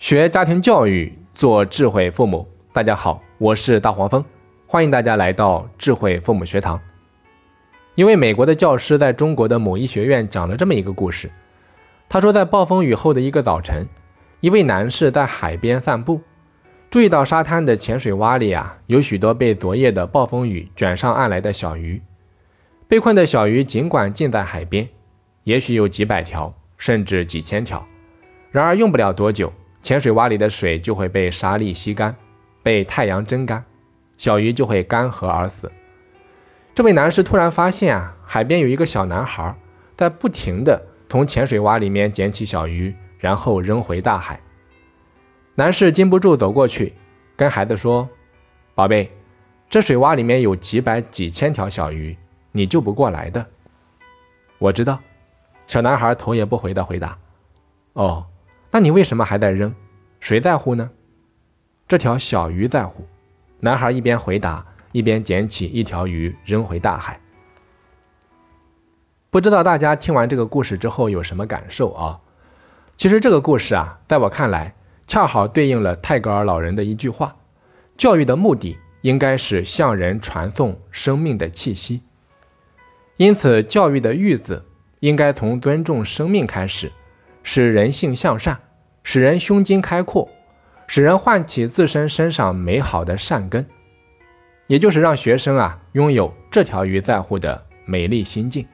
学家庭教育，做智慧父母。大家好，我是大黄蜂，欢迎大家来到智慧父母学堂。一位美国的教师在中国的某医学院讲了这么一个故事。他说，在暴风雨后的一个早晨，一位男士在海边散步，注意到沙滩的浅水洼里啊，有许多被昨夜的暴风雨卷上岸来的小鱼。被困的小鱼尽管近在海边，也许有几百条，甚至几千条。然而用不了多久，浅水洼里的水就会被沙粒吸干。被太阳蒸干，小鱼就会干涸而死。这位男士突然发现啊，海边有一个小男孩在不停地从浅水洼里面捡起小鱼，然后扔回大海。男士禁不住走过去，跟孩子说：“宝贝，这水洼里面有几百几千条小鱼，你救不过来的。”我知道，小男孩头也不回地回答：“哦，那你为什么还在扔？谁在乎呢？”这条小鱼在乎。男孩一边回答，一边捡起一条鱼扔回大海。不知道大家听完这个故事之后有什么感受啊？其实这个故事啊，在我看来，恰好对应了泰戈尔老人的一句话：教育的目的应该是向人传送生命的气息。因此，教育的“育”字应该从尊重生命开始，使人性向善，使人胸襟开阔。使人唤起自身身上美好的善根，也就是让学生啊拥有这条鱼在乎的美丽心境。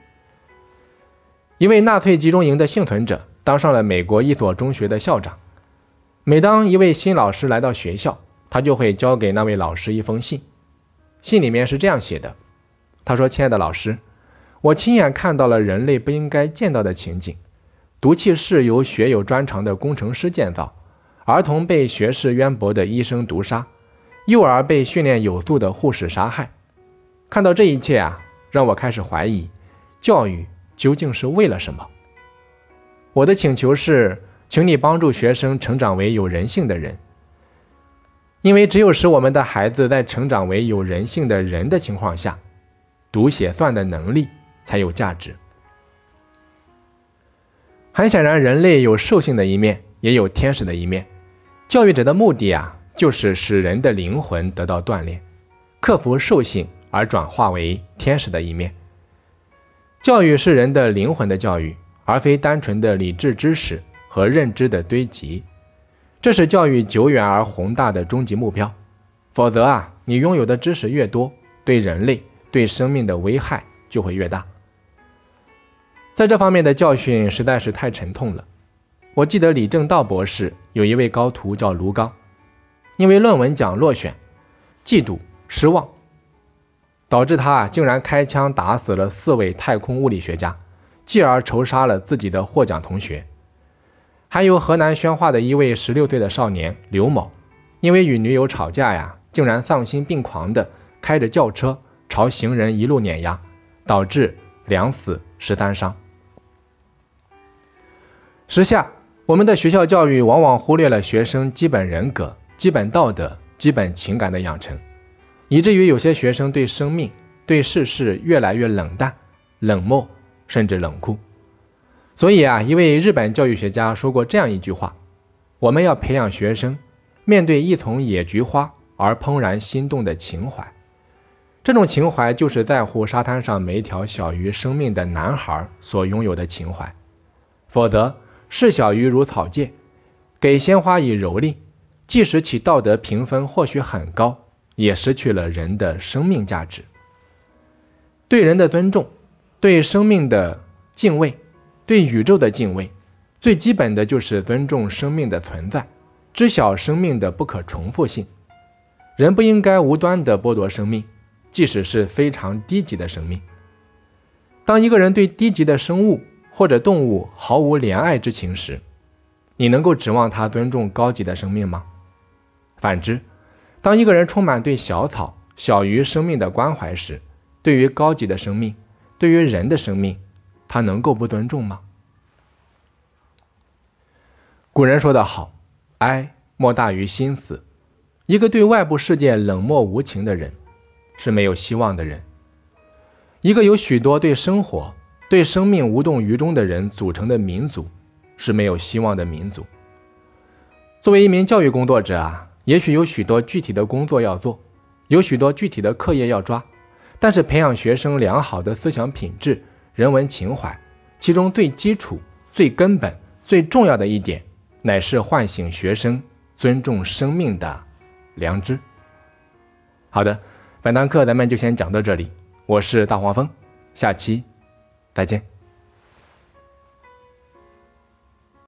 一位纳粹集中营的幸存者当上了美国一所中学的校长。每当一位新老师来到学校，他就会交给那位老师一封信。信里面是这样写的：“他说，亲爱的老师，我亲眼看到了人类不应该见到的情景。毒气室由学有专长的工程师建造。”儿童被学识渊博的医生毒杀，幼儿被训练有素的护士杀害。看到这一切啊，让我开始怀疑，教育究竟是为了什么？我的请求是，请你帮助学生成长为有人性的人，因为只有使我们的孩子在成长为有人性的人的情况下，读写算的能力才有价值。很显然，人类有兽性的一面，也有天使的一面。教育者的目的啊，就是使人的灵魂得到锻炼，克服兽性而转化为天使的一面。教育是人的灵魂的教育，而非单纯的理智知识和认知的堆积。这是教育久远而宏大的终极目标。否则啊，你拥有的知识越多，对人类、对生命的危害就会越大。在这方面的教训实在是太沉痛了。我记得李政道博士有一位高徒叫卢刚，因为论文奖落选，嫉妒失望，导致他竟然开枪打死了四位太空物理学家，继而仇杀了自己的获奖同学。还有河南宣化的一位十六岁的少年刘某，因为与女友吵架呀，竟然丧心病狂的开着轿车朝行人一路碾压，导致两死十三伤。时下。我们的学校教育往往忽略了学生基本人格、基本道德、基本情感的养成，以至于有些学生对生命、对世事越来越冷淡、冷漠，甚至冷酷。所以啊，一位日本教育学家说过这样一句话：我们要培养学生面对一丛野菊花而怦然心动的情怀。这种情怀就是在乎沙滩上每一条小鱼生命的男孩所拥有的情怀，否则。视小鱼如草芥，给鲜花以蹂躏，即使其道德评分或许很高，也失去了人的生命价值。对人的尊重，对生命的敬畏，对宇宙的敬畏，最基本的就是尊重生命的存在，知晓生命的不可重复性。人不应该无端的剥夺生命，即使是非常低级的生命。当一个人对低级的生物，或者动物毫无怜爱之情时，你能够指望他尊重高级的生命吗？反之，当一个人充满对小草、小鱼生命的关怀时，对于高级的生命，对于人的生命，他能够不尊重吗？古人说得好：“哀莫大于心死。”一个对外部世界冷漠无情的人，是没有希望的人。一个有许多对生活。对生命无动于衷的人组成的民族，是没有希望的民族。作为一名教育工作者啊，也许有许多具体的工作要做，有许多具体的课业要抓，但是培养学生良好的思想品质、人文情怀，其中最基础、最根本、最重要的一点，乃是唤醒学生尊重生命的良知。好的，本堂课咱们就先讲到这里，我是大黄蜂，下期再见。